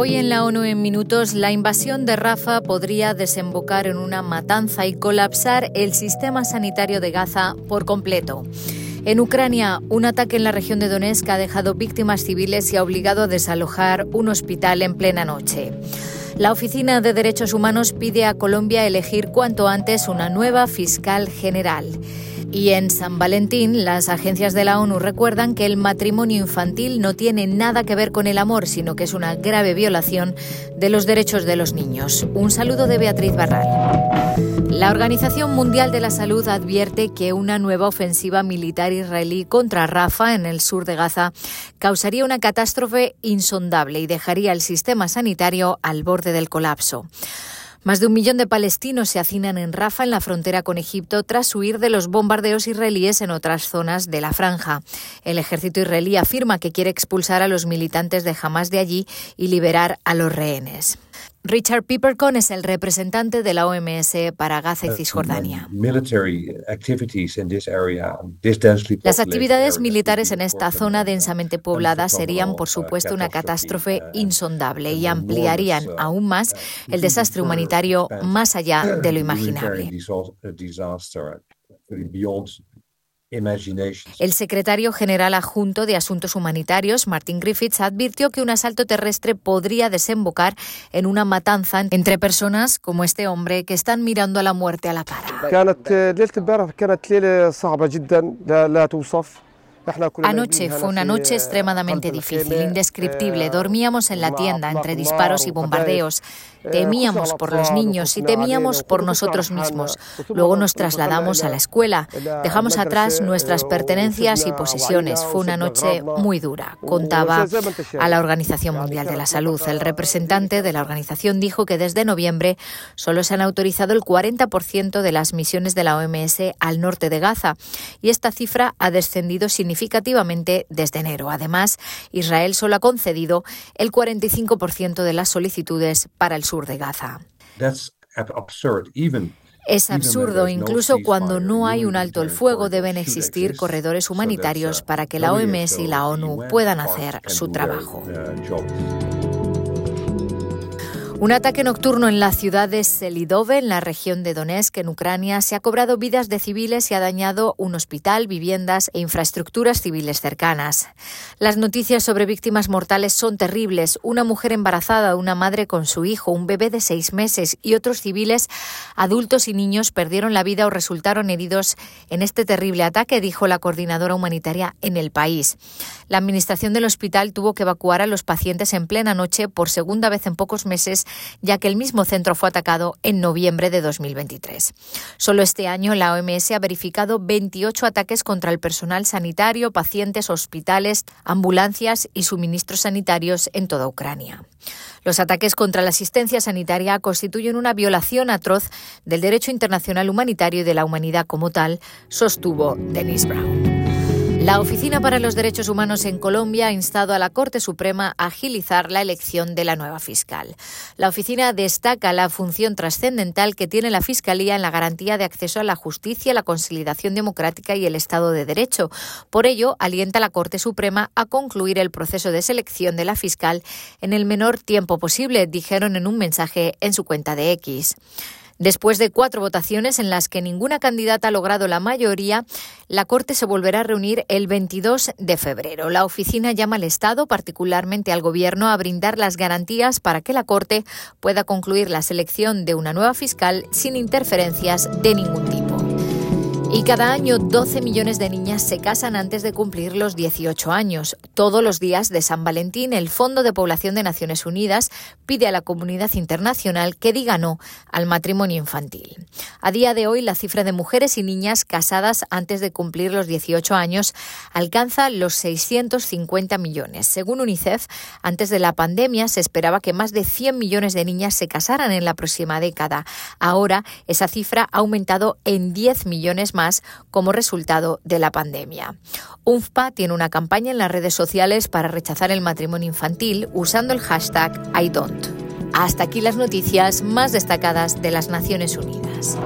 Hoy en la ONU en minutos, la invasión de Rafa podría desembocar en una matanza y colapsar el sistema sanitario de Gaza por completo. En Ucrania, un ataque en la región de Donetsk ha dejado víctimas civiles y ha obligado a desalojar un hospital en plena noche. La Oficina de Derechos Humanos pide a Colombia elegir cuanto antes una nueva fiscal general. Y en San Valentín, las agencias de la ONU recuerdan que el matrimonio infantil no tiene nada que ver con el amor, sino que es una grave violación de los derechos de los niños. Un saludo de Beatriz Barral. La Organización Mundial de la Salud advierte que una nueva ofensiva militar israelí contra Rafa, en el sur de Gaza, causaría una catástrofe insondable y dejaría el sistema sanitario al borde del colapso. Más de un millón de palestinos se hacinan en Rafa, en la frontera con Egipto, tras huir de los bombardeos israelíes en otras zonas de la franja. El ejército israelí afirma que quiere expulsar a los militantes de Hamas de allí y liberar a los rehenes. Richard Pipercon es el representante de la OMS para Gaza y Cisjordania. Las actividades militares en esta zona densamente poblada serían, por supuesto, una catástrofe insondable y ampliarían aún más el desastre humanitario más allá de lo imaginable. El secretario general adjunto de Asuntos Humanitarios, Martin Griffiths, advirtió que un asalto terrestre podría desembocar en una matanza entre personas como este hombre que están mirando a la muerte a la cara. Anoche fue una noche extremadamente difícil, indescriptible. Dormíamos en la tienda entre disparos y bombardeos. Temíamos por los niños y temíamos por nosotros mismos. Luego nos trasladamos a la escuela. Dejamos atrás nuestras pertenencias y posesiones. Fue una noche muy dura, contaba a la Organización Mundial de la Salud. El representante de la organización dijo que desde noviembre solo se han autorizado el 40% de las misiones de la OMS al norte de Gaza y esta cifra ha descendido significativamente desde enero. Además, Israel solo ha concedido el 45% de las solicitudes para el sur de Gaza. Es absurdo, incluso cuando no hay un alto el fuego, deben existir corredores humanitarios para que la OMS y la ONU puedan hacer su trabajo. Un ataque nocturno en la ciudad de Selidove, en la región de Donetsk, en Ucrania, se ha cobrado vidas de civiles y ha dañado un hospital, viviendas e infraestructuras civiles cercanas. Las noticias sobre víctimas mortales son terribles. Una mujer embarazada, una madre con su hijo, un bebé de seis meses y otros civiles, adultos y niños perdieron la vida o resultaron heridos en este terrible ataque, dijo la coordinadora humanitaria en el país. La administración del hospital tuvo que evacuar a los pacientes en plena noche por segunda vez en pocos meses ya que el mismo centro fue atacado en noviembre de 2023. Solo este año la OMS ha verificado 28 ataques contra el personal sanitario, pacientes, hospitales, ambulancias y suministros sanitarios en toda Ucrania. Los ataques contra la asistencia sanitaria constituyen una violación atroz del derecho internacional humanitario y de la humanidad como tal, sostuvo Denis Brown. La Oficina para los Derechos Humanos en Colombia ha instado a la Corte Suprema a agilizar la elección de la nueva fiscal. La oficina destaca la función trascendental que tiene la Fiscalía en la garantía de acceso a la justicia, la consolidación democrática y el Estado de Derecho. Por ello, alienta a la Corte Suprema a concluir el proceso de selección de la fiscal en el menor tiempo posible, dijeron en un mensaje en su cuenta de X. Después de cuatro votaciones en las que ninguna candidata ha logrado la mayoría, la Corte se volverá a reunir el 22 de febrero. La oficina llama al Estado, particularmente al Gobierno, a brindar las garantías para que la Corte pueda concluir la selección de una nueva fiscal sin interferencias de ningún tipo. Y cada año 12 millones de niñas se casan antes de cumplir los 18 años. Todos los días de San Valentín, el Fondo de Población de Naciones Unidas pide a la comunidad internacional que diga no al matrimonio infantil. A día de hoy, la cifra de mujeres y niñas casadas antes de cumplir los 18 años alcanza los 650 millones. Según UNICEF, antes de la pandemia se esperaba que más de 100 millones de niñas se casaran en la próxima década. Ahora, esa cifra ha aumentado en 10 millones como resultado de la pandemia. UNFPA tiene una campaña en las redes sociales para rechazar el matrimonio infantil usando el hashtag I Hasta aquí las noticias más destacadas de las Naciones Unidas.